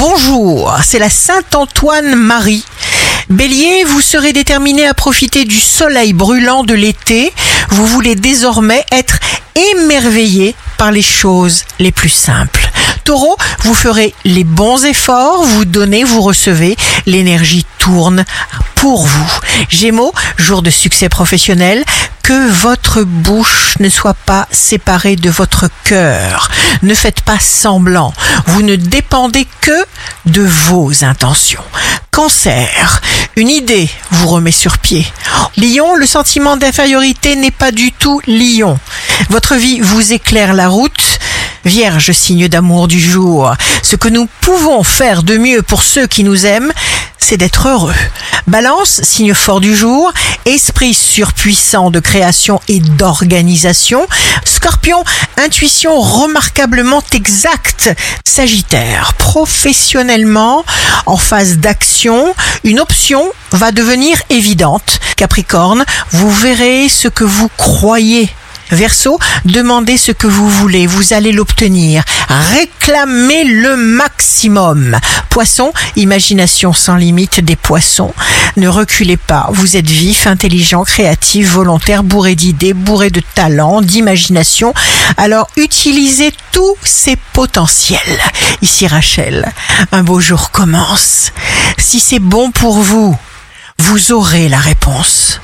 bonjour, c'est la Saint-Antoine Marie. Bélier, vous serez déterminé à profiter du soleil brûlant de l'été. Vous voulez désormais être émerveillé par les choses les plus simples. Taureau, vous ferez les bons efforts, vous donnez, vous recevez, l'énergie tourne pour vous. Gémeaux, jour de succès professionnel, que votre bouche ne soit pas séparée de votre cœur. Ne faites pas semblant. Vous ne dépendez que de vos intentions. Cancer, une idée vous remet sur pied. Lion, le sentiment d'infériorité n'est pas du tout lion. Votre vie vous éclaire la route. Vierge, signe d'amour du jour. Ce que nous pouvons faire de mieux pour ceux qui nous aiment, c'est d'être heureux. Balance, signe fort du jour, esprit surpuissant de création et d'organisation. Scorpion, intuition remarquablement exacte. Sagittaire, professionnellement, en phase d'action, une option va devenir évidente. Capricorne, vous verrez ce que vous croyez Verseau, demandez ce que vous voulez, vous allez l'obtenir. Réclamez le maximum. Poisson, imagination sans limite des poissons. Ne reculez pas, vous êtes vif, intelligent, créatif, volontaire, bourré d'idées, bourré de talent, d'imagination. Alors utilisez tous ces potentiels. Ici Rachel, un beau jour commence. Si c'est bon pour vous, vous aurez la réponse.